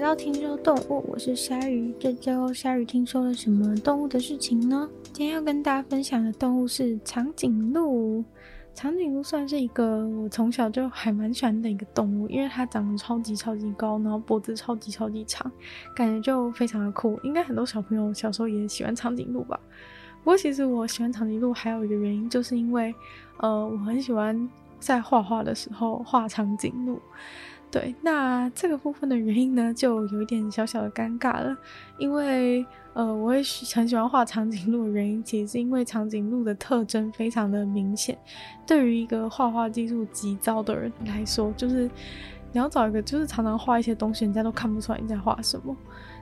来到听说动物，我是鲨鱼。这周鲨鱼听说了什么动物的事情呢？今天要跟大家分享的动物是长颈鹿。长颈鹿算是一个我从小就还蛮喜欢的一个动物，因为它长得超级超级高，然后脖子超级超级长，感觉就非常的酷。应该很多小朋友小时候也喜欢长颈鹿吧？不过其实我喜欢长颈鹿还有一个原因，就是因为呃，我很喜欢在画画的时候画长颈鹿。对，那这个部分的原因呢，就有一点小小的尴尬了，因为呃，我会很喜欢画长颈鹿的原因，其实是因为长颈鹿的特征非常的明显，对于一个画画技术极糟的人来说，就是你要找一个就是常常画一些东西，人家都看不出来你在画什么，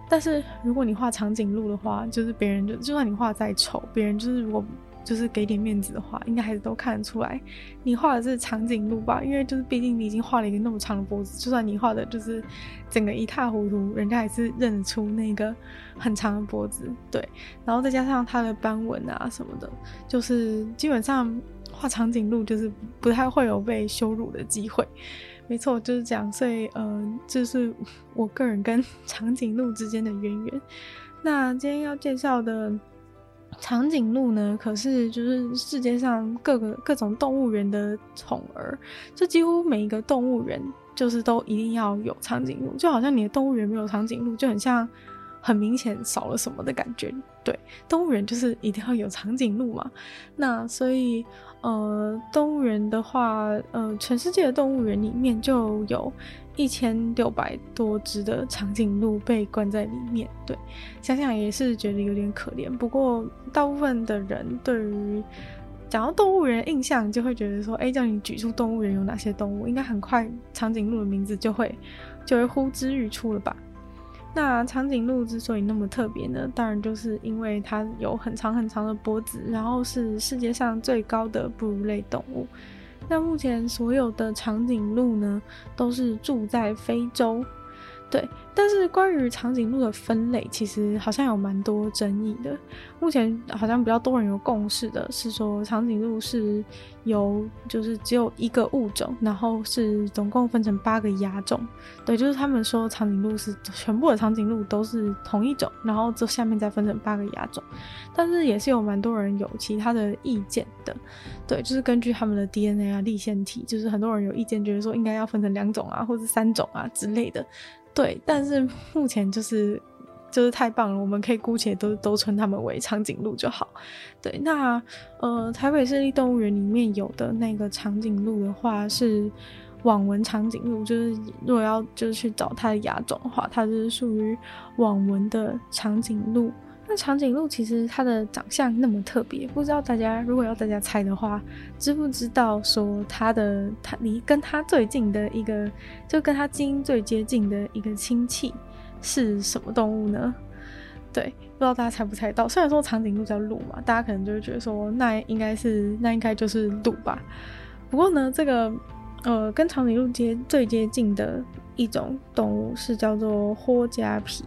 但是如果你画长颈鹿的话，就是别人就就算你画再丑，别人就是如果。就是给点面子的话，应该还是都看得出来，你画的是长颈鹿吧？因为就是毕竟你已经画了一个那么长的脖子，就算你画的就是整个一塌糊涂，人家还是认出那个很长的脖子。对，然后再加上它的斑纹啊什么的，就是基本上画长颈鹿就是不太会有被羞辱的机会。没错，就是这样。所以，嗯、呃，这、就是我个人跟长颈鹿之间的渊源。那今天要介绍的。长颈鹿呢，可是就是世界上各个各种动物园的宠儿，就几乎每一个动物园就是都一定要有长颈鹿，就好像你的动物园没有长颈鹿，就很像很明显少了什么的感觉。对，动物园就是一定要有长颈鹿嘛。那所以。呃，动物园的话，呃，全世界的动物园里面就有一千六百多只的长颈鹿被关在里面。对，想想也是觉得有点可怜。不过，大部分的人对于讲到动物园印象，就会觉得说，哎，叫你举出动物园有哪些动物，应该很快长颈鹿的名字就会 就会呼之欲出了吧。那长颈鹿之所以那么特别呢，当然就是因为它有很长很长的脖子，然后是世界上最高的哺乳类动物。那目前所有的长颈鹿呢，都是住在非洲。对，但是关于长颈鹿的分类，其实好像有蛮多争议的。目前好像比较多人有共识的是说，长颈鹿是由就是只有一个物种，然后是总共分成八个亚种。对，就是他们说长颈鹿是全部的长颈鹿都是同一种，然后这下面再分成八个亚种。但是也是有蛮多人有其他的意见的。对，就是根据他们的 DNA 啊、立线体，就是很多人有意见，觉得说应该要分成两种啊，或者三种啊之类的。对，但是目前就是就是太棒了，我们可以姑且都都称它们为长颈鹿就好。对，那呃，台北市立动物园里面有的那个长颈鹿的话是网纹长颈鹿，就是如果要就是去找它的亚种的话，它是属于网纹的长颈鹿。那长颈鹿其实它的长相那么特别，不知道大家如果要大家猜的话，知不知道说它的它离跟它最近的一个，就跟它基因最接近的一个亲戚是什么动物呢？对，不知道大家猜不猜到？虽然说长颈鹿叫鹿嘛，大家可能就会觉得说那应该是那应该就是鹿吧。不过呢，这个呃跟长颈鹿接最接近的一种动物是叫做霍加皮。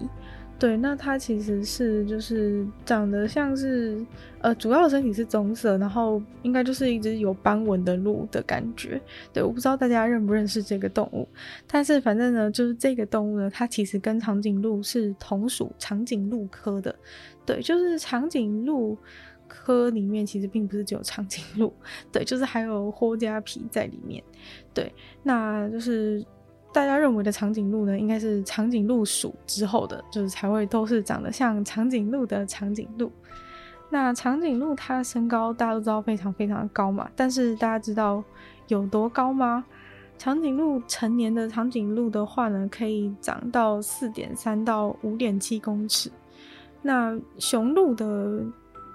对，那它其实是就是长得像是，呃，主要的身体是棕色，然后应该就是一只有斑纹的鹿的感觉。对，我不知道大家认不认识这个动物，但是反正呢，就是这个动物呢，它其实跟长颈鹿是同属长颈鹿科的。对，就是长颈鹿科里面其实并不是只有长颈鹿，对，就是还有霍加皮在里面。对，那就是。大家认为的长颈鹿呢，应该是长颈鹿属之后的，就是才会都是长得像长颈鹿的长颈鹿。那长颈鹿它身高大家都知道非常非常的高嘛，但是大家知道有多高吗？长颈鹿成年的长颈鹿的话呢，可以长到四点三到五点七公尺。那雄鹿的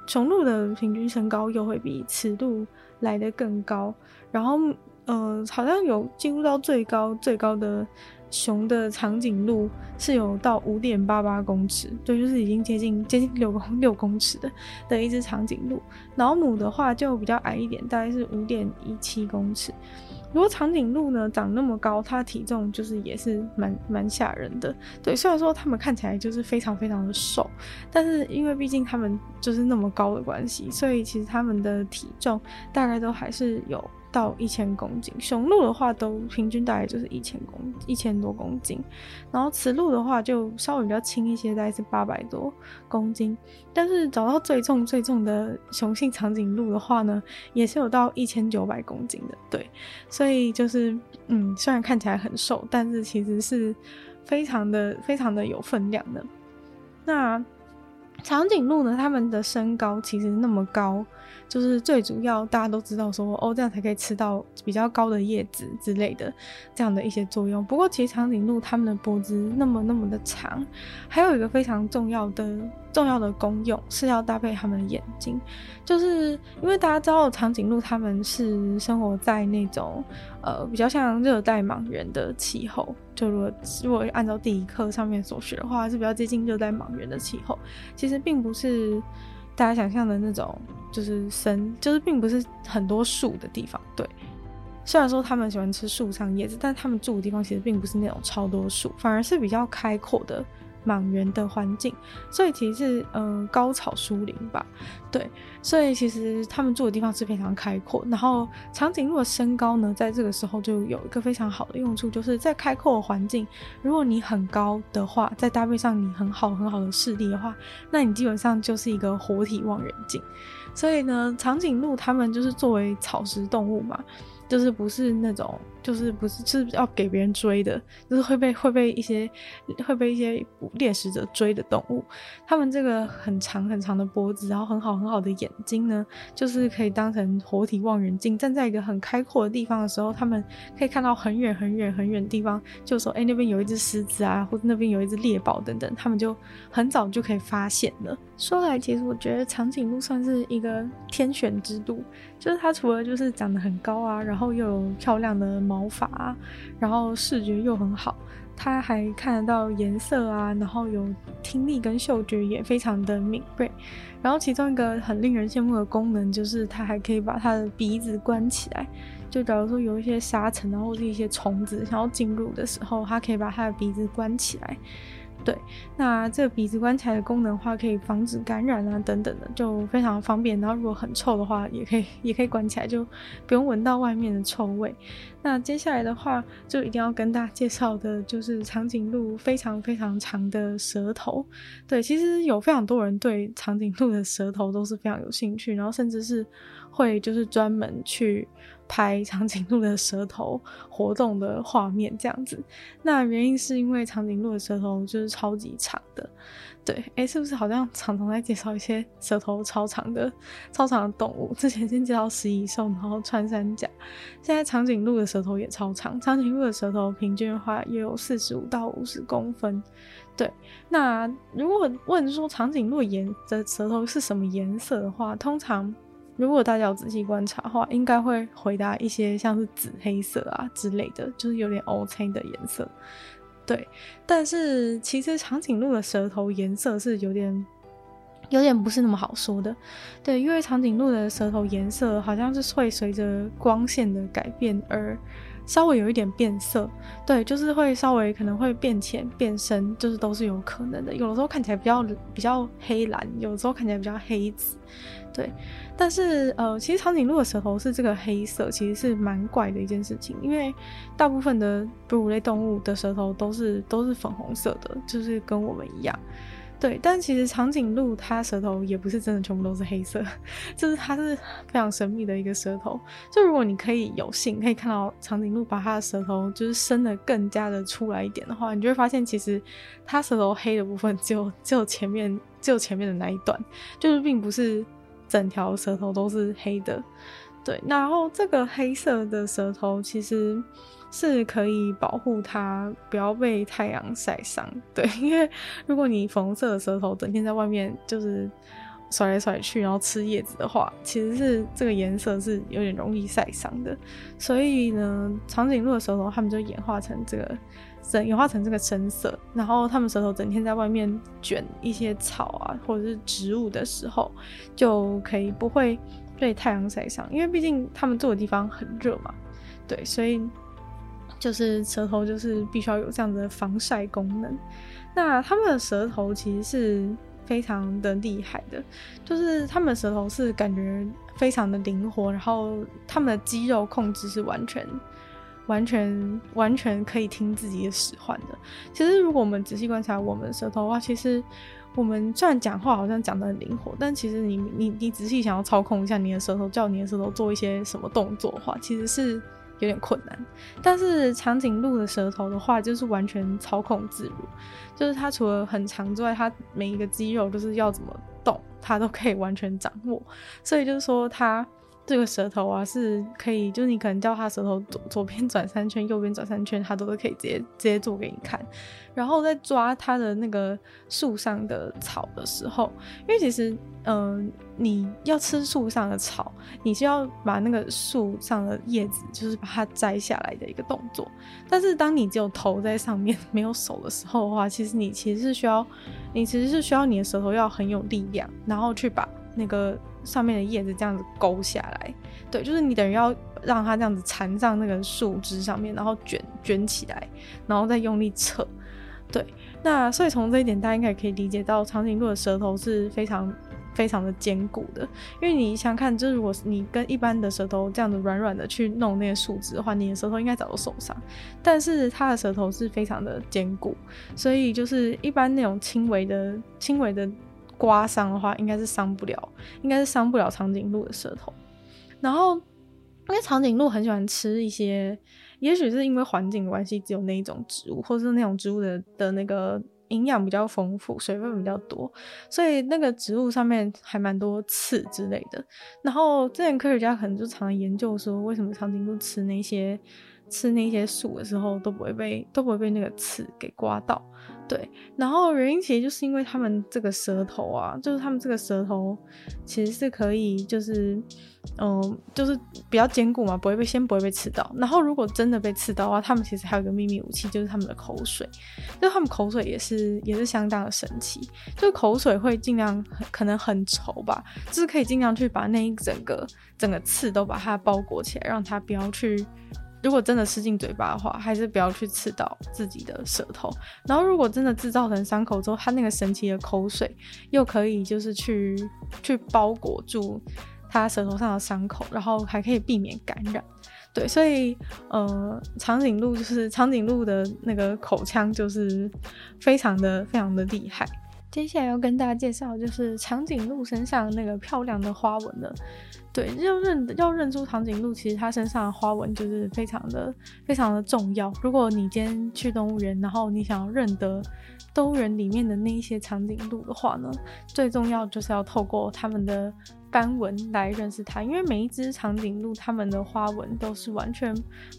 雄鹿的平均身高又会比雌鹿来得更高，然后。呃，好像有进入到最高最高的熊的长颈鹿是有到五点八八公尺，对，就是已经接近接近六公六公尺的的一只长颈鹿。然后母的话就比较矮一点，大概是五点一七公尺。如果长颈鹿呢长那么高，它体重就是也是蛮蛮吓人的。对，虽然说它们看起来就是非常非常的瘦，但是因为毕竟它们就是那么高的关系，所以其实它们的体重大概都还是有。到一千公斤，雄鹿的话都平均大概就是一千公一千多公斤，然后雌鹿的话就稍微比较轻一些，大概是八百多公斤。但是找到最重最重的雄性长颈鹿的话呢，也是有到一千九百公斤的。对，所以就是嗯，虽然看起来很瘦，但是其实是非常的非常的有分量的。那长颈鹿呢，它们的身高其实那么高。就是最主要，大家都知道说哦，这样才可以吃到比较高的叶子之类的，这样的一些作用。不过，其实长颈鹿它们的脖子那么那么的长，还有一个非常重要的重要的功用是要搭配它们的眼睛，就是因为大家知道长颈鹿它们是生活在那种呃比较像热带莽原的气候，就如果如果按照第一课上面所学的话，是比较接近热带莽原的气候，其实并不是。大家想象的那种，就是森，就是并不是很多树的地方。对，虽然说他们喜欢吃树上叶子，但他们住的地方其实并不是那种超多树，反而是比较开阔的。莽原的环境，所以其实是嗯、高草疏林吧，对，所以其实他们住的地方是非常开阔。然后长颈鹿的身高呢，在这个时候就有一个非常好的用处，就是在开阔的环境，如果你很高的话，再搭配上你很好很好的视力的话，那你基本上就是一个活体望远镜。所以呢，长颈鹿它们就是作为草食动物嘛。就是不是那种，就是不是，就是要给别人追的，就是会被会被一些会被一些猎食者追的动物。它们这个很长很长的脖子，然后很好很好的眼睛呢，就是可以当成活体望远镜。站在一个很开阔的地方的时候，他们可以看到很远很远很远的地方，就说，哎、那边有一只狮子啊，或者那边有一只猎豹等等，他们就很早就可以发现了。说来，其实我觉得长颈鹿算是一个天选之度，就是它除了就是长得很高啊，然后又有漂亮的毛毛发啊，然后视觉又很好，它还看得到颜色啊，然后有听力跟嗅觉也非常的敏锐。然后其中一个很令人羡慕的功能就是它还可以把它的鼻子关起来，就假如说有一些沙尘啊或是一些虫子想要进入的时候，它可以把它的鼻子关起来。对，那这个鼻子关起来的功能的话，可以防止感染啊，等等的，就非常方便。然后如果很臭的话，也可以也可以关起来，就不用闻到外面的臭味。那接下来的话，就一定要跟大家介绍的就是长颈鹿非常非常长的舌头。对，其实有非常多人对长颈鹿的舌头都是非常有兴趣，然后甚至是会就是专门去。拍长颈鹿的舌头活动的画面，这样子。那原因是因为长颈鹿的舌头就是超级长的，对，哎、是不是好像常常在介绍一些舌头超长的、超长的动物？之前先介绍食蚁兽，然后穿山甲，现在长颈鹿的舌头也超长。长颈鹿的舌头平均的话也有四十五到五十公分，对。那如果问说长颈鹿颜的舌头是什么颜色的话，通常。如果大家有仔细观察的话，应该会回答一些像是紫黑色啊之类的，就是有点乌青的颜色。对，但是其实长颈鹿的舌头颜色是有点、有点不是那么好说的。对，因为长颈鹿的舌头颜色好像是会随着光线的改变而。稍微有一点变色，对，就是会稍微可能会变浅、变深，就是都是有可能的。有的时候看起来比较比较黑蓝，有的时候看起来比较黑紫，对。但是呃，其实长颈鹿的舌头是这个黑色，其实是蛮怪的一件事情，因为大部分的哺乳类动物的舌头都是都是粉红色的，就是跟我们一样。对，但其实长颈鹿它舌头也不是真的全部都是黑色，就是它是非常神秘的一个舌头。就如果你可以有幸可以看到长颈鹿把它的舌头就是伸得更加的出来一点的话，你就会发现其实它舌头黑的部分只有只有前面只有前面的那一段，就是并不是整条舌头都是黑的。对，然后这个黑色的舌头其实。是可以保护它不要被太阳晒伤，对，因为如果你粉红色的舌头整天在外面就是甩来甩去，然后吃叶子的话，其实是这个颜色是有点容易晒伤的。所以呢，长颈鹿的舌头他们就演化成这个，演化成这个深色。然后他们舌头整天在外面卷一些草啊或者是植物的时候，就可以不会被太阳晒伤，因为毕竟他们住的地方很热嘛，对，所以。就是舌头，就是必须要有这样的防晒功能。那他们的舌头其实是非常的厉害的，就是他们的舌头是感觉非常的灵活，然后他们的肌肉控制是完全、完全、完全可以听自己的使唤的。其实，如果我们仔细观察我们的舌头的话，其实我们虽然讲话好像讲得很灵活，但其实你、你、你仔细想要操控一下你的舌头，叫你的舌头做一些什么动作的话，其实是。有点困难，但是长颈鹿的舌头的话，就是完全操控自如，就是它除了很长之外，它每一个肌肉就是要怎么动，它都可以完全掌握，所以就是说它。这个舌头啊，是可以，就是你可能叫它舌头左 左边转三圈，右边转三圈，它都是可以直接直接做给你看。然后在抓它的那个树上的草的时候，因为其实，嗯、你要吃树上的草，你需要把那个树上的叶子，就是把它摘下来的一个动作。但是当你只有头在上面，没有手的时候的话，其实你其实是需要，你其实是需要你的舌头要很有力量，然后去把那个。上面的叶子这样子勾下来，对，就是你等于要让它这样子缠上那个树枝上面，然后卷卷起来，然后再用力扯，对。那所以从这一点，大家应该可以理解到长颈鹿的舌头是非常非常的坚固的。因为你想看，就是如果你跟一般的舌头这样子软软的去弄那些树枝的话，你的舌头应该早就受伤。但是它的舌头是非常的坚固，所以就是一般那种轻微的轻微的。刮伤的话，应该是伤不了，应该是伤不了长颈鹿的舌头。然后，因为长颈鹿很喜欢吃一些，也许是因为环境关系，只有那一种植物，或者是那种植物的的那个营养比较丰富，水分比较多，所以那个植物上面还蛮多刺之类的。然后，之前科学家可能就常常研究说，为什么长颈鹿吃那些吃那些树的时候都不会被都不会被那个刺给刮到。对，然后原因其实就是因为他们这个舌头啊，就是他们这个舌头其实是可以，就是，嗯、就是比较坚固嘛，不会被先不会被刺到。然后如果真的被刺到的话，他们其实还有一个秘密武器，就是他们的口水。就他们口水也是也是相当的神奇，就是口水会尽量可能很稠吧，就是可以尽量去把那一整个整个刺都把它包裹起来，让它不要去。如果真的吃进嘴巴的话，还是不要去刺到自己的舌头。然后，如果真的制造成伤口之后，它那个神奇的口水又可以就是去去包裹住它舌头上的伤口，然后还可以避免感染。对，所以呃，长颈鹿就是长颈鹿的那个口腔就是非常的非常的厉害。接下来要跟大家介绍就是长颈鹿身上那个漂亮的花纹了。对，要认要认出长颈鹿，其实它身上的花纹就是非常的非常的重要。如果你今天去动物园，然后你想要认得动物园里面的那一些长颈鹿的话呢，最重要就是要透过它们的。斑纹来认识它，因为每一只长颈鹿它们的花纹都是完全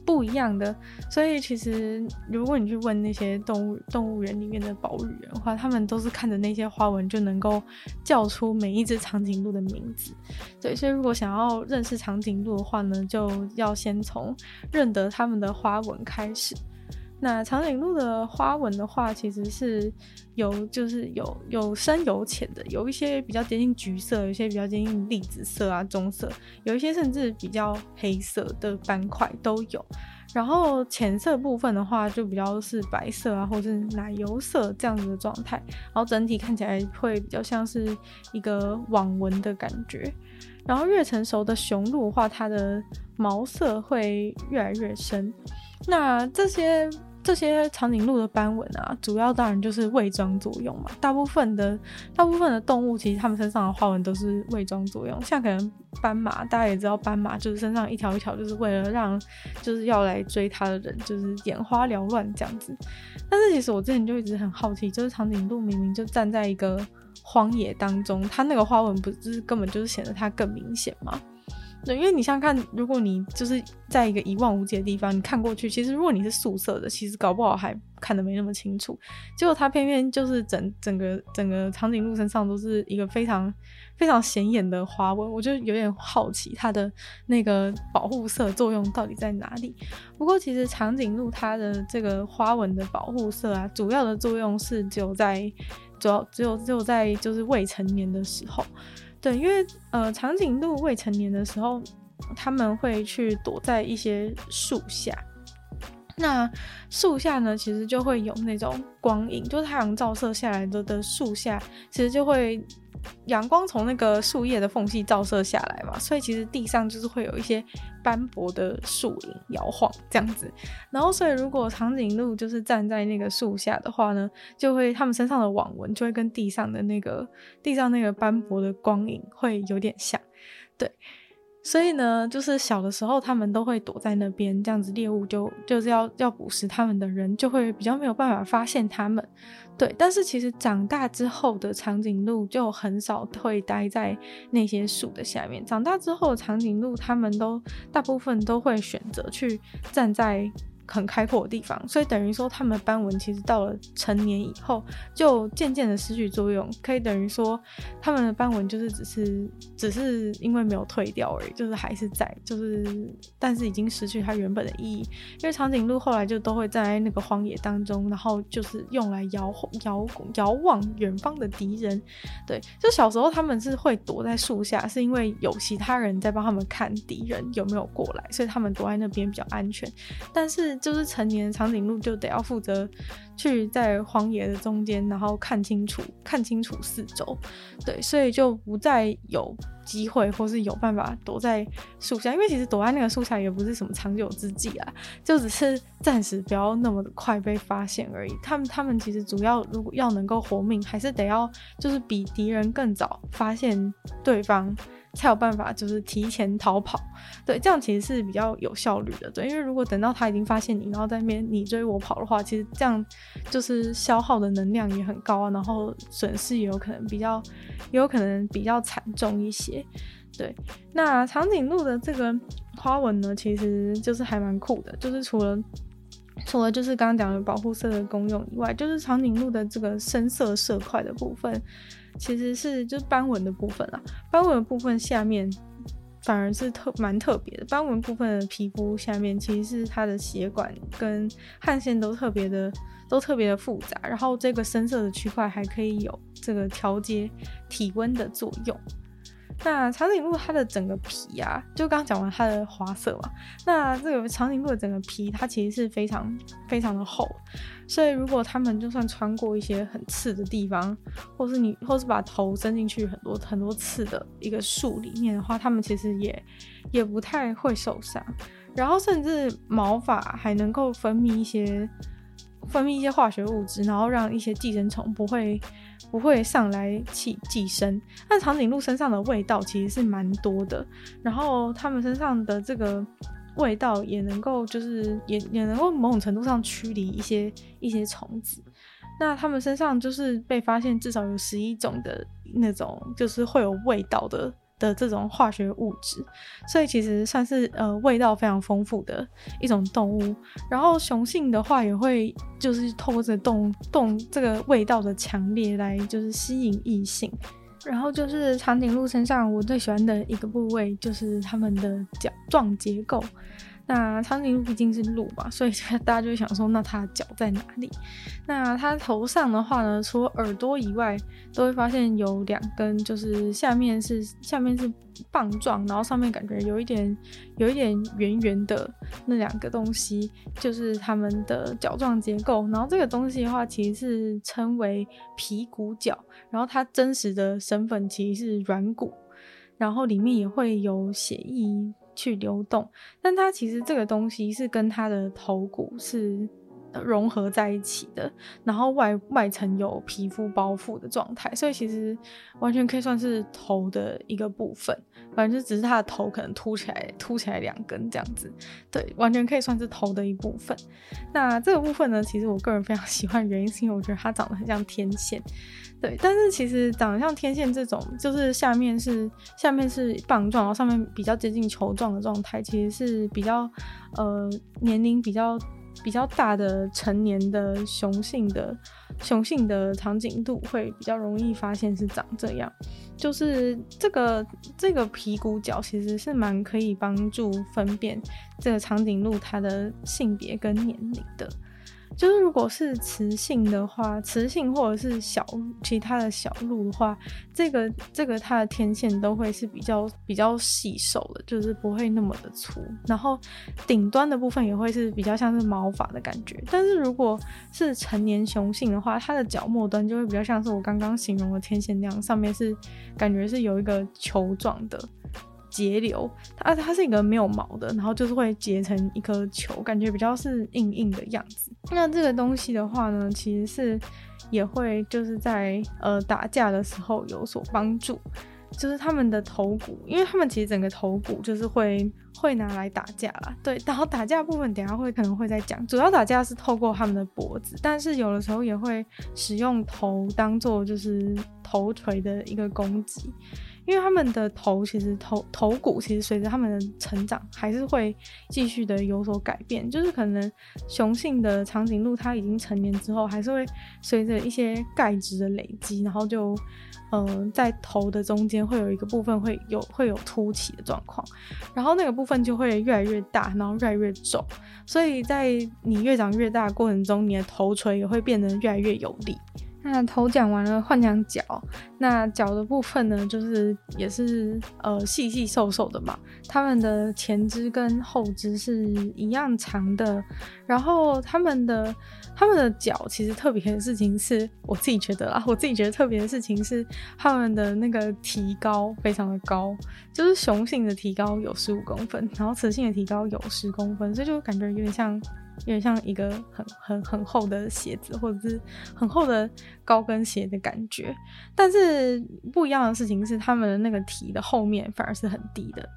不一样的，所以其实如果你去问那些动物动物园里面的保育员的话，他们都是看着那些花纹就能够叫出每一只长颈鹿的名字。对，所以如果想要认识长颈鹿的话呢，就要先从认得它们的花纹开始。那长颈鹿的花纹的话，其实是有，就是有有深有浅的，有一些比较接近橘色，有些比较接近栗子色啊、棕色，有一些甚至比较黑色的斑块都有。然后浅色部分的话，就比较是白色啊，或是奶油色这样子的状态。然后整体看起来会比较像是一个网纹的感觉。然后越成熟的雄鹿的话，它的毛色会越来越深。那这些。这些长颈鹿的斑纹啊，主要当然就是伪装作用嘛。大部分的大部分的动物，其实它们身上的花纹都是伪装作用。像可能斑马，大家也知道，斑马就是身上一条一条，就是为了让就是要来追它的人，就是眼花缭乱这样子。但是其实我之前就一直很好奇，就是长颈鹿明明就站在一个荒野当中，它那个花纹不是根本就是显得它更明显吗？对，因为你想看，如果你就是在一个一望无际的地方，你看过去，其实如果你是素色的，其实搞不好还看得没那么清楚。结果它偏偏就是整整个整个长颈鹿身上都是一个非常非常显眼的花纹，我就有点好奇它的那个保护色作用到底在哪里。不过其实长颈鹿它的这个花纹的保护色啊，主要的作用是只有在主要只有只有在就是未成年的时候。对，因为呃，长颈鹿未成年的时候，他们会去躲在一些树下，那树下呢，其实就会有那种光影，就是太阳照射下来的的树下，其实就会。阳光从那个树叶的缝隙照射下来嘛，所以其实地上就是会有一些斑驳的树影摇晃这样子。然后，所以如果长颈鹿就是站在那个树下的话呢，就会它们身上的网纹就会跟地上的那个地上那个斑驳的光影会有点像，对。所以呢，就是小的时候，他们都会躲在那边，这样子猎物就就是要要捕食他们的人就会比较没有办法发现他们，对。但是其实长大之后的长颈鹿就很少会待在那些树的下面。长大之后长颈鹿，它们都大部分都会选择去站在。很开阔的地方，所以等于说，它们的斑纹其实到了成年以后，就渐渐的失去作用。可以等于说，它们的斑纹就是只是只是因为没有退掉而已，就是还是在，就是但是已经失去它原本的意义。因为长颈鹿后来就都会在那个荒野当中，然后就是用来遥遥遥望远方的敌人。对，就小时候他们是会躲在树下，是因为有其他人在帮他们看敌人有没有过来，所以他们躲在那边比较安全。但是就是成年长颈鹿就得要负责去在荒野的中间，然后看清楚看清楚四周，对，所以就不再有机会或是有办法躲在树下，因为其实躲在那个树下也不是什么长久之计啊，就只是暂时不要那么的快被发现而已。他们他们其实主要如果要能够活命，还是得要就是比敌人更早发现对方。才有办法，就是提前逃跑，对，这样其实是比较有效率的，对，因为如果等到他已经发现你，然后在那边你追我跑的话，其实这样就是消耗的能量也很高啊，然后损失也有可能比较，也有可能比较惨重一些，对。那长颈鹿的这个花纹呢，其实就是还蛮酷的，就是除了除了就是刚刚讲的保护色的功用以外，就是长颈鹿的这个深色色块的部分。其实是就是斑纹的部分啊，斑纹部分下面反而是特蛮特别的。斑纹部分的皮肤下面其实是它的血管跟汗腺都特别的都特别的复杂，然后这个深色的区块还可以有这个调节体温的作用。那长颈鹿它的整个皮啊，就刚刚讲完它的花色嘛，那这个长颈鹿的整个皮它其实是非常非常的厚。所以，如果他们就算穿过一些很刺的地方，或是你，或是把头伸进去很多很多刺的一个树里面的话，他们其实也也不太会受伤。然后，甚至毛发还能够分泌一些分泌一些化学物质，然后让一些寄生虫不会不会上来寄寄生。但长颈鹿身上的味道其实是蛮多的，然后它们身上的这个。味道也能够，就是也也能够某种程度上驱离一些一些虫子。那它们身上就是被发现至少有十一种的那种，就是会有味道的的这种化学物质，所以其实算是呃味道非常丰富的一种动物。然后雄性的话也会就是透过这动动这个味道的强烈来就是吸引异性。然后就是长颈鹿身上我最喜欢的一个部位，就是它们的角状结构。那长颈鹿毕竟是鹿嘛，所以 大家就想说，那它的脚在哪里？那它头上的话呢，除了耳朵以外，都会发现有两根，就是下面是下面是棒状，然后上面感觉有一点有一点圆圆的那两个东西，就是它们的角状结构。然后这个东西的话，其实是称为皮骨角，然后它真实的身份其实是软骨，然后里面也会有血液。去流动，但它其实这个东西是跟它的头骨是融合在一起的，然后外外层有皮肤包覆的状态，所以其实完全可以算是头的一个部分。反正就只是它的头可能凸起来，凸起来两根这样子，对，完全可以算是头的一部分。那这个部分呢，其实我个人非常 喜欢，原因是因为我觉得它长得很像天线。对，但是其实长得像天线这种，就是下面是下面是棒状，然后上面比较接近球状的状态，其实是比较呃年龄比较比较大的成年的雄性的雄性的长颈鹿会比较容易发现是长这样，就是这个这个皮骨角其实是蛮可以帮助分辨这个长颈鹿它的性别跟年龄的。就是如果是雌性的话，雌性或者是小其他的小鹿的话，这个这个它的天线都会是比较比较细瘦的，就是不会那么的粗，然后顶端的部分也会是比较像是毛发的感觉。但是如果是成年雄性的话，它的脚末端就会比较像是我刚刚形容的天线那样，上面是感觉是有一个球状的。节流，它它是一个没有毛的，然后就是会结成一颗球，感觉比较是硬硬的样子。那这个东西的话呢，其实是也会就是在呃打架的时候有所帮助，就是他们的头骨，因为他们其实整个头骨就是会会拿来打架啦。对，然后打架部分等下会可能会再讲，主要打架是透过他们的脖子，但是有的时候也会使用头当做就是头锤的一个攻击。因为他们的头其实头头骨其实随着他们的成长还是会继续的有所改变，就是可能雄性的长颈鹿它已经成年之后，还是会随着一些钙质的累积，然后就嗯、在头的中间会有一个部分会有会有凸起的状况，然后那个部分就会越来越大，然后越来越重，所以在你越长越大的过程中，你的头锤也会变得越来越有力。那头讲完了，换讲脚。那脚的部分呢，就是也是呃细细瘦瘦的嘛。它们的前肢跟后肢是一样长的。然后它们的它们的脚其实特别的事情是，我自己觉得啊，我自己觉得特别的事情是，它们的那个提高非常的高，就是雄性的提高有十五公分，然后雌性的提高有十公分，所以就感觉有点像。有点像一个很很很厚的鞋子，或者是很厚的高跟鞋的感觉。但是不一样的事情是，他们的那个蹄的后面反而是很低的，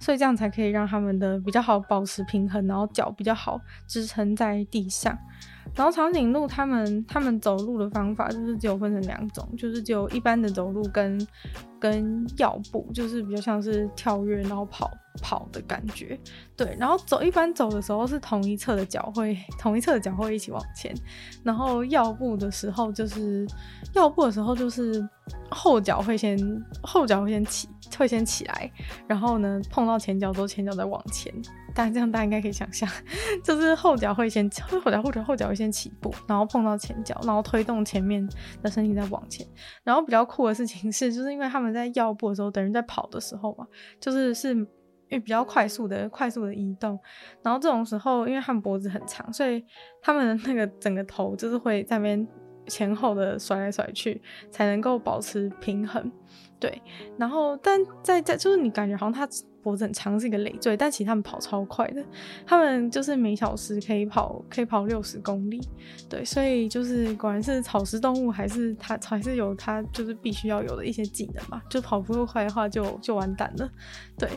所以这样才可以让他们的比较好保持平衡，然后脚比较好支撑在地上。然后长颈鹿他们他们走路的方法就是只有分成两种，就是只有一般的走路跟跟跃步，就是比较像是跳跃然后跑跑的感觉。对，然后走一般走的时候是同一侧的脚会 同一侧的脚会一起往前，然后要步的时候就是要步的时候就是后脚会先后脚会先起会先起来，然后呢碰到前脚之后前脚再往前。但这样大家应该可以想象，就是后脚会先后脚后脚后脚会先起步，然后碰到前脚，然后推动前面的身体再往前。然后比较酷的事情是，就是因为他们在要步的时候，等于在跑的时候嘛，就是是因为比较快速的快速的移动。然后这种时候，因为他们脖子很长，所以他们的那个整个头就是会在那边前后的甩来甩去，才能够保持平衡。对，然后但在在就是你感觉好像他。脖子很长是一个累赘，但其实他们跑超快的，他们就是每小时可以跑可以跑六十公里，对，所以就是果然是草食动物，还是它还是有它就是必须要有的一些技能嘛，就跑不够快的话就就完蛋了，对。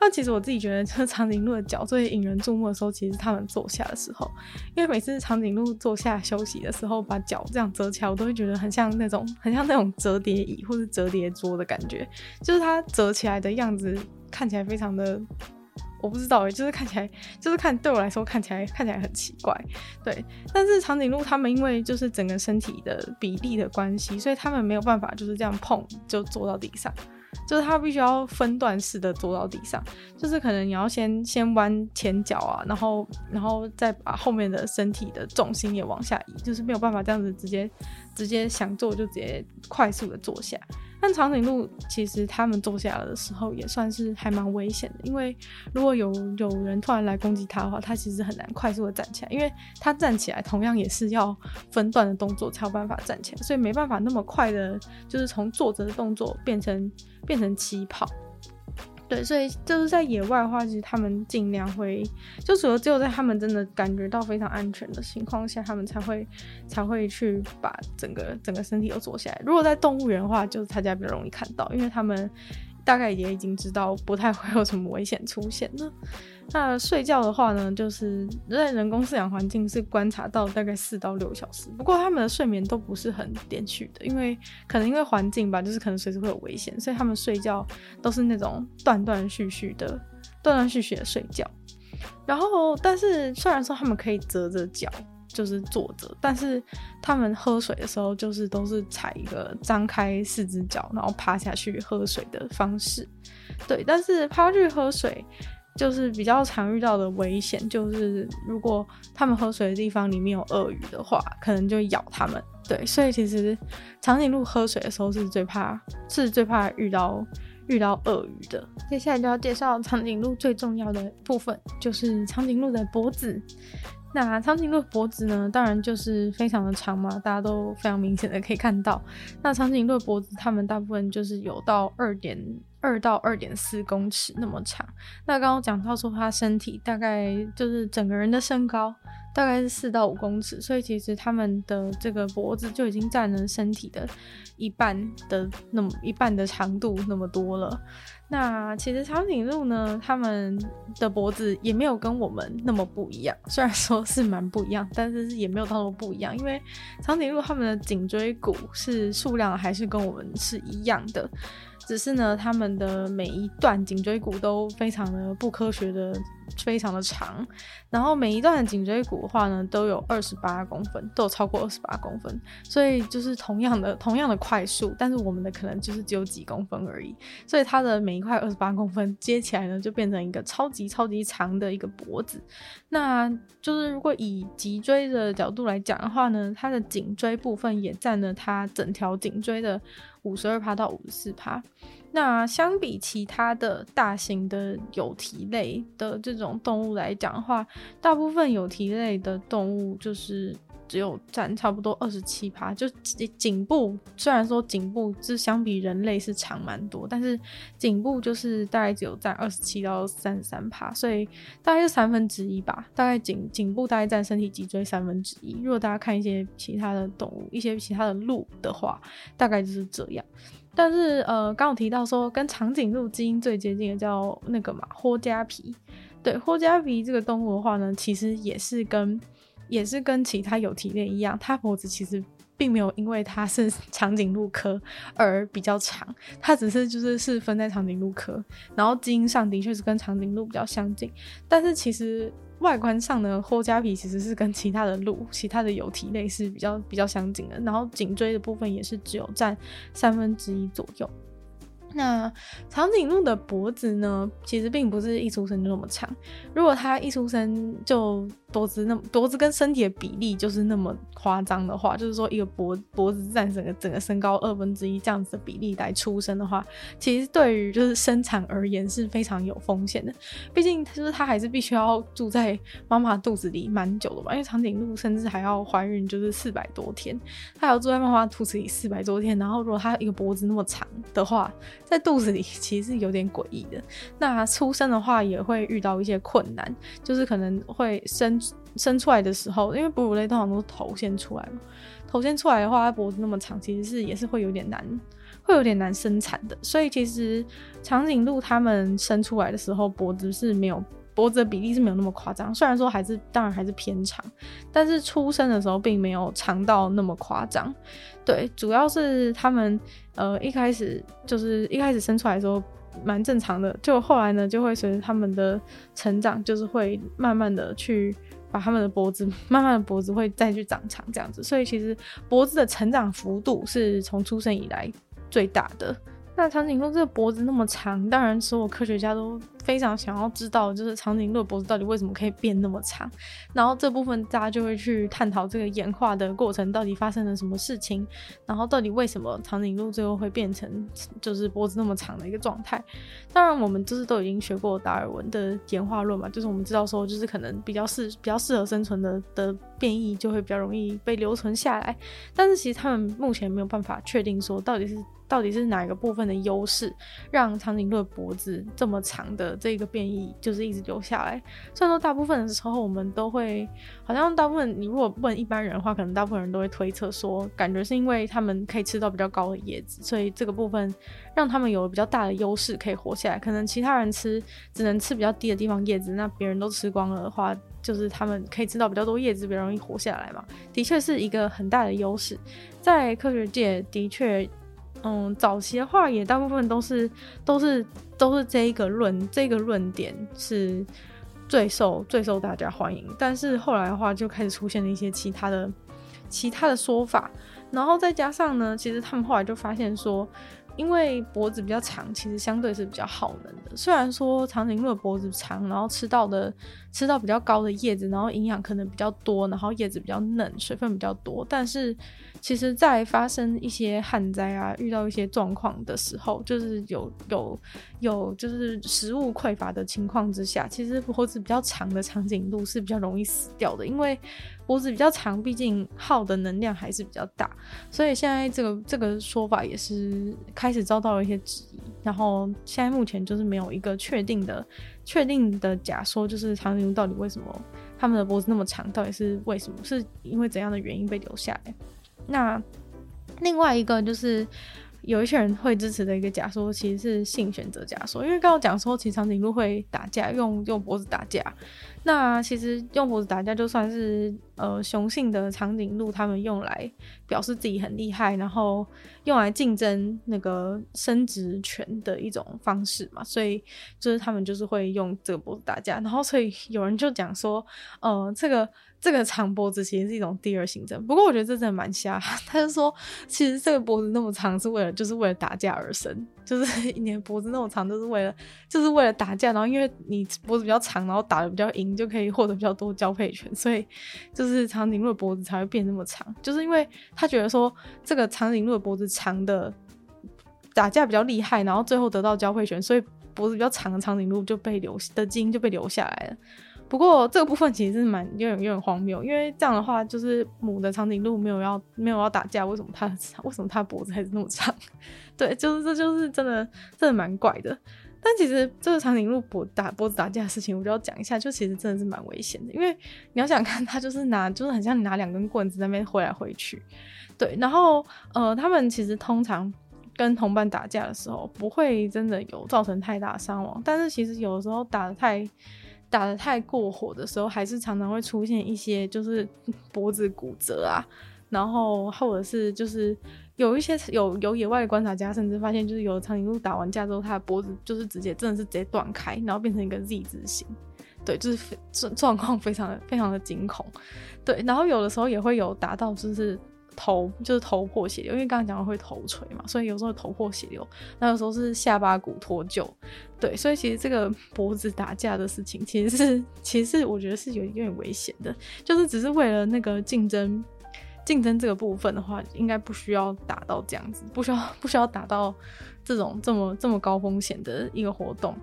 那其实我自己觉得，这 长颈鹿的脚最引人注目的时候，其实是他们坐下的时候，因为每次长颈鹿坐下休息的时候，把脚这样折起来，我都会觉得很像那种很像那种折叠椅或是折叠桌的感觉，就是它折起来的样子。看起来非常的，我不知道诶，就是看起来，就是看对我来说看起来看起来很奇怪，对。但是长颈鹿它们因为就是整个身体的比例的关系，所以它们没有办法就是这样碰就坐到地上，就是它必须要分段式的坐到地上，就是可能你要先先弯前脚啊，然后然后再把后面的身体的重心也往下移，就是没有办法这样子直接直接想坐就直接快速的坐下。但长颈鹿其实他们坐下来的时候也算是还蛮危险的，因为如果有有人突然来攻击它的话，它其实很难快速的站起来，因为它站起来同样也是要分段的动作才有办法站起来，所以没办法那么快的，就是从坐着的动作变成变成起跑。对，所以就是在野外的话，其实他们尽量会，就只有只有在他们真的感觉到非常安全的情况下，他们才会才会去把整个整个身体都坐下来。如果在动物园的话，就大家比较容易看到，因为他们大概也已经知道不太会有什么危险出现了。那睡觉的话呢，就是在人工饲养环境是观察到大概四到六小时，不过他们的睡眠都不是很连续的，因为可能因为环境吧，就是可能随时会有危险，所以他们睡觉都是那种断断续续的、断断续续的睡觉。然后，但是虽然说他们可以折着脚就是坐着，但是他们喝水的时候就是都是踩一个张开四只脚，然后趴下去喝水的方式。对，但是趴去喝水。就是比较常遇到的危险，就是如果他们喝水的地方里面有鳄鱼的话，可能就咬他们。对，所以其实长颈鹿喝水的时候是最怕，是最怕遇到遇到鳄鱼的。接下来就要介绍长颈鹿最重要的部分，就是长颈鹿的脖子。那长颈鹿脖子呢，当然就是非常的长嘛，大家都非常明显的可以看到。那长颈鹿脖子，它们大部分就是有到二点二到二点四公尺那么长。那刚刚讲到说，它身体大概就是整个人的身高大概是四到五公尺，所以其实他们的这个脖子就已经占了身体的一半的那么一半的长度那么多了。那其实长颈鹿呢，他们的脖子也没有跟我们那么不一样，虽然说是蛮不一样，但是也没有那么不一样，因为长颈鹿他们的颈椎骨是数量还是跟我们是一样的。只是呢，他们的每一段颈椎骨都非常的不科学的，非常的长。然后每一段的颈椎骨的话呢，都有二十八公分，都有超过二十八公分。所以就是同样的同样的块数，但是我们的可能就是只有几公分而已。所以它的每一块二十八公分接起来呢，就变成一个超级超级长的一个脖子。那就是如果以脊椎的角度来讲的话呢，它的颈椎部分也占了它整条颈椎的。五十二趴到五十四趴，那相比其他的大型的有蹄类的这种动物来讲的话，大部分有蹄类的动物就是。只有占差不多二十七趴，就颈部虽然说颈部是相比人类是长蛮多，但是颈部就是大概只有占二十七到三十三趴，所以大概是三分之一吧。大概颈颈部大概占身体脊椎三分之一。如果大家看一些其他的动物，一些其他的鹿的话，大概就是这样。但是呃，刚有提到说跟长颈鹿基因最接近的叫那个嘛，霍加皮。对，霍加皮这个动物的话呢，其实也是跟。也是跟其他有蹄类一样，它脖子其实并没有因为它是长颈鹿科而比较长，它只是就是是分在长颈鹿科，然后基因上的确是跟长颈鹿比较相近，但是其实外观上呢，霍加皮其实是跟其他的鹿、其他的有蹄类是比较比较相近的，然后颈椎的部分也是只有占三分之一左右。那长颈鹿的脖子呢，其实并不是一出生就那么长，如果它一出生就脖子那么脖子跟身体的比例就是那么夸张的话，就是说一个脖脖子占整个整个身高二分之一这样子的比例来出生的话，其实对于就是生产而言是非常有风险的。毕竟就是它还是必须要住在妈妈肚子里蛮久的吧，因为长颈鹿甚至还要怀孕就是四百多天，它要住在妈妈肚子里四百多天，然后如果它一个脖子那么长的话，在肚子里其实有点诡异的。那出生的话也会遇到一些困难，就是可能会生。生出来的时候，因为哺乳类通常都是头先出来嘛，头先出来的话，它脖子那么长，其实是也是会有点难，会有点难生产的。所以其实长颈鹿它们生出来的时候，脖子是没有脖子的比例是没有那么夸张，虽然说还是当然还是偏长，但是出生的时候并没有长到那么夸张。对，主要是他们呃一开始就是一开始生出来的时候蛮正常的，就后来呢就会随着他们的成长，就是会慢慢的去。把他们的脖子 慢慢的脖子会再去长长这样子，所以其实脖子的成长幅度是从出生以来最大的。那长颈鹿这个脖子那么长，当然所有科学家都非常想要知道，就是长颈鹿脖子到底为什么可以变那么长。然后这部分大家就会去探讨这个演化的过程到底发生了什么事情，然后到底为什么长颈鹿最后会变成就是脖子那么长的一个状态。当然我们就是都已经学过达尔文的演化论嘛，就是我们知道说就是可能比较适比较适合生存的的变异就会比较容易被留存下来。但是其实他们目前没有办法确定说到底是。到底是哪一个部分的优势，让长颈鹿的脖子这么长的这个变异就是一直留下来？虽然说大部分的时候我们都会，好像大部分你如果问一般人的话，可能大部分人都会推测说，感觉是因为他们可以吃到比较高的叶子，所以这个部分让他们有了比较大的优势可以活下来。可能其他人吃只能吃比较低的地方叶子，那别人都吃光了的话，就是他们可以吃到比较多叶子，比较容易活下来嘛。的确是一个很大的优势，在科学界的确。嗯，早期的话也大部分都是都是都是这一个论这个论点是最受最受大家欢迎，但是后来的话就开始出现了一些其他的其他的说法，然后再加上呢，其实他们后来就发现说，因为脖子比较长，其实相对是比较耗能的。虽然说长颈鹿的脖子长，然后吃到的吃到比较高的叶子，然后营养可能比较多，然后叶子比较嫩，水分比较多，但是其实，在发生一些旱灾啊，遇到一些状况的时候，就是有有有就是食物匮乏的情况之下，其实脖子比较长的长颈鹿是比较容易死掉的，因为脖子比较长，毕竟耗的能量还是比较大，所以现在这个这个说法也是开始遭到了一些质疑。然后现在目前就是没有一个确定的、确定的假说，就是长颈鹿到底为什么它们的脖子那么长，到底是为什么？是因为怎样的原因被留下来？那另外一个就是。有一些人会支持的一个假说，其实是性选择假说。因为刚刚讲说，其实长颈鹿会打架，用用脖子打架。那其实用脖子打架，就算是呃雄性的长颈鹿，他们用来表示自己很厉害，然后用来竞争那个生殖权的一种方式嘛。所以就是他们就是会用这个脖子打架。然后所以有人就讲说，呃，这个。这个长脖子其实是一种第二性征，不过我觉得这真的蛮瞎。他就说，其实这个脖子那么长是为了，就是为了打架而生，就是你的脖子那么长都是为了，就是为了打架。然后因为你脖子比较长，然后打得比较赢，就可以获得比较多交配权，所以就是长颈鹿的脖子才会变那么长。就是因为他觉得说，这个长颈鹿的脖子长的打架比较厉害，然后最后得到交配权，所以脖子比较长的长颈鹿就被留的基因就被留下来了。不过这个部分其实是蛮有点有点荒谬，因为这样的话就是母的长颈鹿没有要没有要打架，为什么它为什么它脖子还是那么长？对，就是这就是真的真的蛮怪的。但其实这个长颈鹿脖打脖子打架的事情，我就要讲一下，就其实真的是蛮危险的，因为你要想看它就是拿就是很像你拿两根棍子在那边挥来挥去，对，然后呃他们其实通常跟同伴打架的时候不会真的有造成太大伤亡，但是其实有的时候打得太。打得太过火的时候，还是常常会出现一些就是 脖子骨折啊，然后或者是就是有一些有有野外的观察家甚至发现，就是有的长颈鹿打完架之后，它的脖子就是直接真的是直接断开，然后变成一个 Z 字形，对，就是状状况非常的非常的惊恐，对，然后有的时候也会有达到就是。头就是头破血流，因为刚刚讲的会头锤嘛，所以有时候头破血流。那有时候是下巴骨脱臼，对，所以其实这个脖子打架的事情，其实是其实是我觉得是有有点危险的，就是只是为了那个竞争竞争这个部分的话，应该不需要打到这样子，不需要不需要打到这种这么这么高风险的一个活动。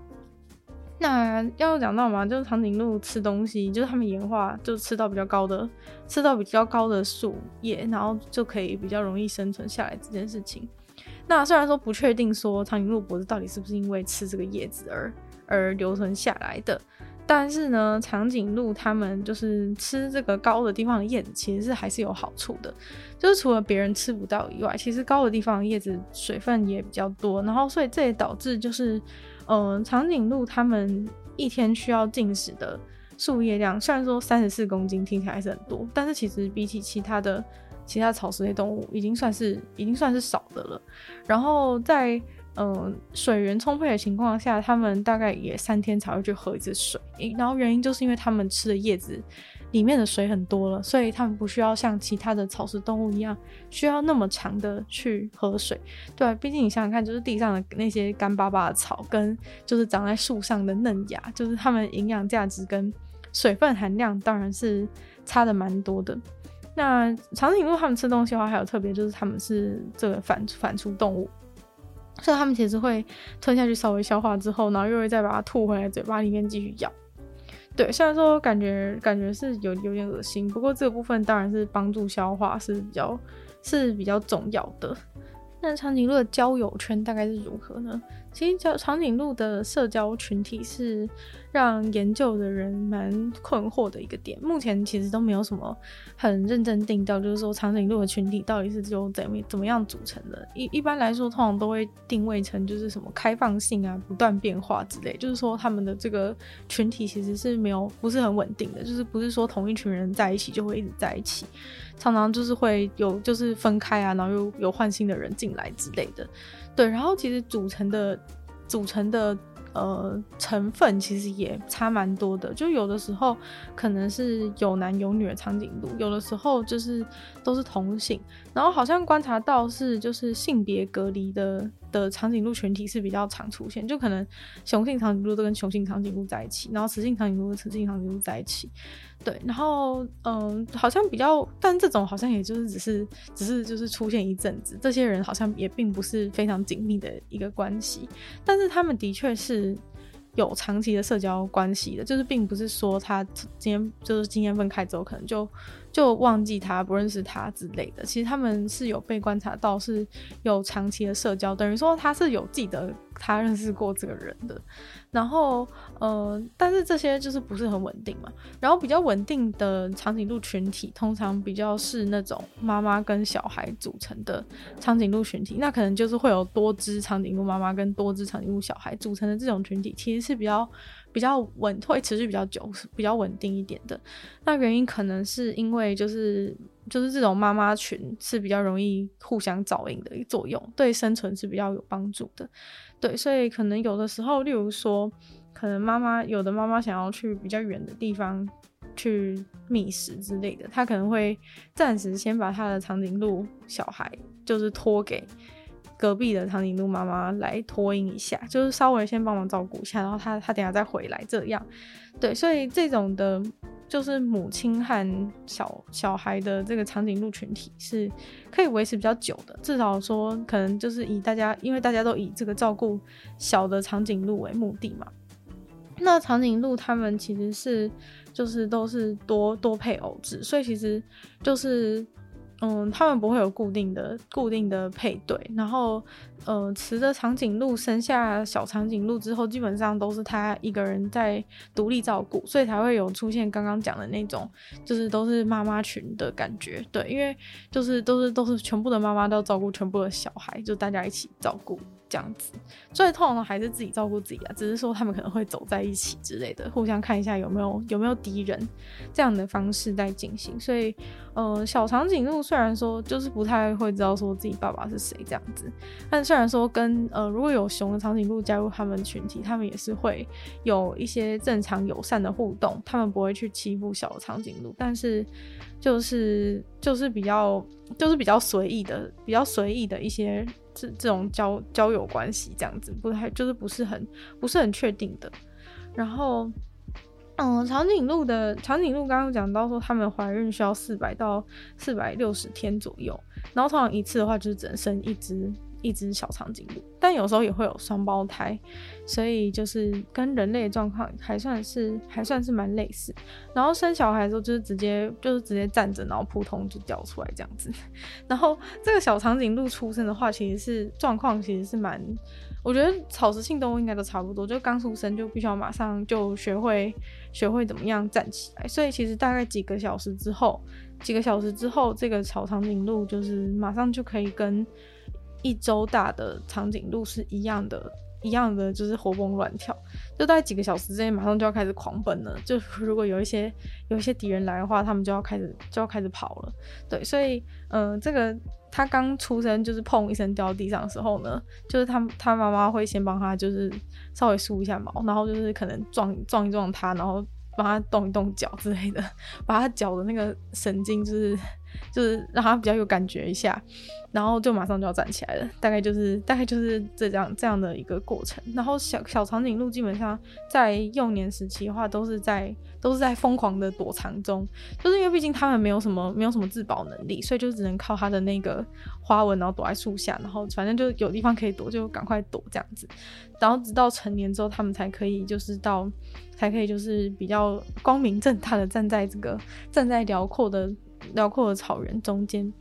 那要讲到嘛，就是长颈鹿吃东西，就是它们演化就吃到比较高的，吃到比较高的树叶，然后就可以比较容易生存下来这件事情。那虽然说不确定说长颈鹿脖子到底是不是因为吃这个叶子而而留存下来的，但是呢，长颈鹿它们就是吃这个高的地方的叶子，其实是还是有好处的。就是除了别人吃不到以外，其实高的地方的叶子水分也比较多，然后所以这也导致就是。嗯、长颈鹿它们一天需要进食的树叶量，虽然说三十四公斤听起来还是很多，但是其实比起其他的其他草食类动物，已经算是已经算是少的了。然后在嗯、水源充沛的情况下，它们大概也三天才会去喝一次水。然后原因就是因为它们吃的叶子。里面的水很多了，所以它们不需要像其他的草食动物一样，需要那么长的去喝水。对，毕竟你想想看，就是地上的那些干巴巴的草，跟就是长在树上的嫩芽，就是它们营养价值跟水分含量当然是差的蛮多的。那长颈鹿它们吃东西的话，还有特别就是它们是这个反反刍动物，所以它们其实会吞下去稍微消化之后，然后又会再把它吐回来嘴巴里面继续咬。对，虽然说感觉感觉是有有点恶心，不过这个部分当然是帮助消化是比较是比较重要的。那长颈鹿的交友圈大概是如何呢？其实长长颈鹿的社交群体是让研究的人蛮困惑的一个点。目前其实都没有什么很认真定调，就是说长颈鹿的群体到底是由怎么怎么样组成的。一一般来说，通常都会定位成就是什么开放性啊、不断变化之类。就是说他们的这个群体其实是没有不是很稳定的，就是不是说同一群人在一起就会一直在一起，常常就是会有就是分开啊，然后又有换新的人进来之类的。对，然后其实组成的组成的呃成分其实也差蛮多的，就有的时候可能是有男有女的长颈鹿，有的时候就是都是同性，然后好像观察到是就是性别隔离的的长颈鹿群体是比较常出现，就可能雄性长颈鹿都跟雄性长颈鹿在一起，然后雌性长颈鹿跟雌性长颈鹿在一起，对，然后嗯、好像比较，但这种好像也就是只是只是就是出现一阵子，这些人好像也并不是非常紧密的一个关系，但是他们的确是有长期的社交关系的，就是并不是说他今天就是今天分开之后可能就。就忘记他，不认识他之类的。其实他们是有被观察到是有长期的社交，等于说他是有记得他认识过这个人的。然后，呃，但是这些就是不是很稳定嘛。然后比较稳定的长颈鹿群体，通常比较是那种妈妈跟小孩组成的长颈鹿群体。那可能就是会有多只长颈鹿妈妈跟多只长颈鹿小孩组成的这种群体，其实是比较。比较稳，会持续比较久，是比较稳定一点的。那原因可能是因为就是就是这种妈妈群是比较容易互相照应的一个作用，对生存是比较有帮助的。对，所以可能有的时候，例如说，可能妈妈有的妈妈想要去比较远的地方去觅食之类的，她可能会暂时先把她的长颈鹿小孩就是托给。隔壁的长颈鹿妈妈来托婴一下，就是稍微先帮忙照顾一下，然后她她等下再回来这样。对，所以这种的，就是母亲和小小孩的这个长颈鹿群体是可以维持比较久的，至少说可能就是以大家，因为大家都以这个照顾小的长颈鹿为目的嘛。那长颈鹿它们其实是就是都是多多配偶制，所以其实就是。嗯，他们不会有固定的固定的配对，然后，呃，雌的长颈鹿生下小长颈鹿之后，基本上都是他一个人在独立照顾，所以才会有出现刚刚讲的那种，就是都是妈妈群的感觉，对，因为就是都是都是全部的妈妈都要照顾全部的小孩，就大家一起照顾。这样子，所以通常还是自己照顾自己啊，只是说他们可能会走在一起之类的，互相看一下有没有有没有敌人这样的方式在进行。所以，呃，小长颈鹿虽然说就是不太会知道说自己爸爸是谁这样子，但虽然说跟呃如果有雄的长颈鹿加入他们群体，他们也是会有一些正常友善的互动，他们不会去欺负小长颈鹿，但是就是就是比较就是比较随意的比较随意的一些。这这种交交友关系这样子，不太就是不是很不是很确定的。然后，嗯，长颈鹿的长颈鹿刚刚讲到说，他们怀孕需要四百到四百六十天左右，然后通常一次的话就是只能生一只。一只小长颈鹿，但有时候也会有双胞胎，所以就是跟人类的状况还算是还算是蛮类似。然后生小孩的时候就是直接就是直接站着，然后扑通就掉出来这样子。然后这个小长颈鹿出生的话，其实是状况其实是蛮，我觉得草食性动物应该都差不多，就刚出生就必须要马上就学会学会怎么样站起来。所以其实大概几个小时之后，几个小时之后，这个小长颈鹿就是马上就可以跟。一周大的长颈鹿是一样的，一样的就是活蹦乱跳，就大概几个小时之内，马上就要开始狂奔了。就如果有一些有一些敌人来的话，他们就要开始就要开始跑了。对，所以嗯、这个他刚出生就是砰一声掉到地上的时候呢，就是他他妈妈会先帮他就是稍微梳一下毛，然后就是可能撞撞一撞他，然后帮他动一动脚之类的，把他脚的那个神经就是。就是让他比较有感觉一下，然后就马上就要站起来了，大概就是大概就是这样这样的一个过程。然后小小长颈鹿基本上在幼年时期的话，都是在都是在疯狂的躲藏中，就是因为毕竟他们没有什么没有什么自保能力，所以就只能靠他的那个花纹，然后躲在树下，然后反正就有地方可以躲就赶快躲这样子。然后直到成年之后，他们才可以就是到才可以就是比较光明正大的站在这个站在辽阔的。辽阔的草原中间，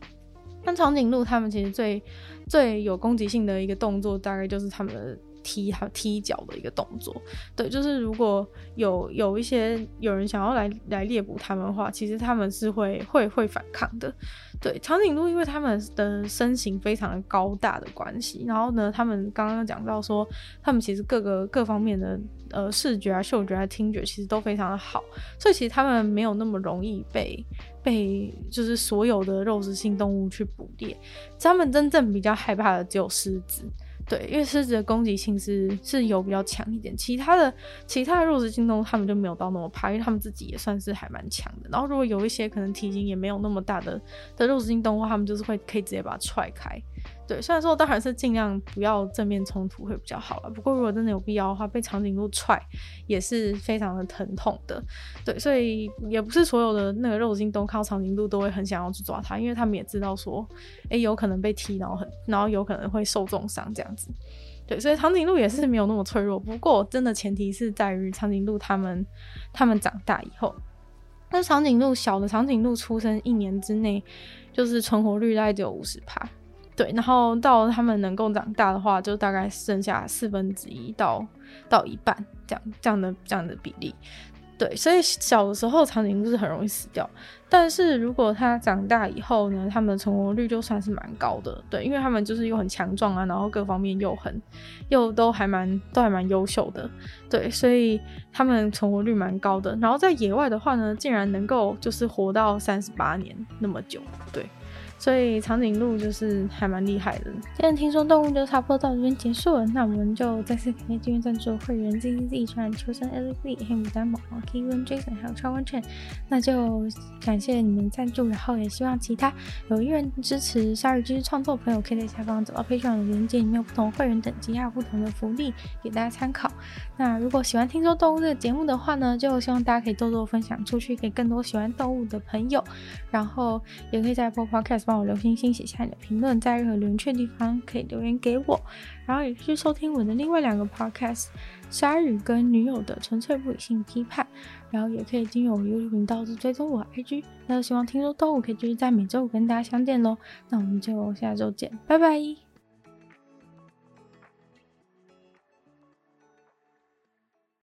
那长颈鹿它们其实最最有攻击性的一个动作，大概就是它们踢还有踢脚的一个动作。对，就是如果有有一些有人想要来来猎捕它们的话，其实他们是会会会反抗的。对，长颈鹿因为他们的身形非常的高大的关系，然后呢，他们刚刚讲到说，他们其实各个各方面的呃视觉啊、嗅觉啊、听觉其实都非常的好，所以其实他们没有那么容易被被就是所有的肉食性动物去捕猎。他们真正比较害怕的只有狮子。对，因为狮子的攻击性是是有比较强一点，其他的其他的肉食性动物他们就没有到那么怕，因为他们自己也算是还蛮强的。然后如果有一些可能体型也没有那么大的的肉食性动物，他们就是会可以直接把它踹开。对，虽然说当然是尽量不要正面冲突会比较好了，不过如果真的有必要的话，被长颈鹿踹也是非常的疼痛的。对，所以也不是所有的那个肉食性动物靠长颈鹿都会很想要去抓它，因为他们也知道说，诶，有可能被踢，然后很，然后有可能会受重伤这样子。对，所以长颈鹿也是没有那么脆弱。不过真的前提是在于长颈鹿它们它们长大以后，那长颈鹿小的长颈鹿出生一年之内，就是存活率大概只有五十趴。对，然后到他们能够长大的话，就大概剩下四分之一到到一半这样这样的这样的比例。对，所以小的时候长颈鹿是很容易死掉，但是如果它长大以后呢，它们的存活率就算是蛮高的。对，因为它们就是又很强壮啊，然后各方面又很又都还蛮都还蛮优秀的。对，所以它们存活率蛮高的。然后在野外的话呢，竟然能够就是活到三十八年那么久。对。所以长颈鹿就是还蛮厉害的。今天听说动物就差不多到这边结束了，那我们就再次感谢今天赞助会员 Z Z Z 传秋生 L V 黑牡丹毛 Kevin Jason 还有超温泉，那就感谢你们赞助，然后也希望其他有意愿支持鲨鱼继续创作朋友，可以在下方找到 Patreon 的链接，里面有不同会员等级还有不同的福利给大家参考。那如果喜欢听说动物这个节目的话呢，就希望大家可以多多分享出去，给更多喜欢动物的朋友，然后也可以在播 podcast 帮我留星星，写下你的评论，在任何留言区的地方可以留言给我。然后也可以收听我的另外两个 podcast，鲨鱼跟女友的纯粹不理性批判。然后也可以进入我 YouTube 频道，是追踪我 IG。那希望听说动物可以继续在每周五跟大家相见喽。那我们就下周见，拜拜。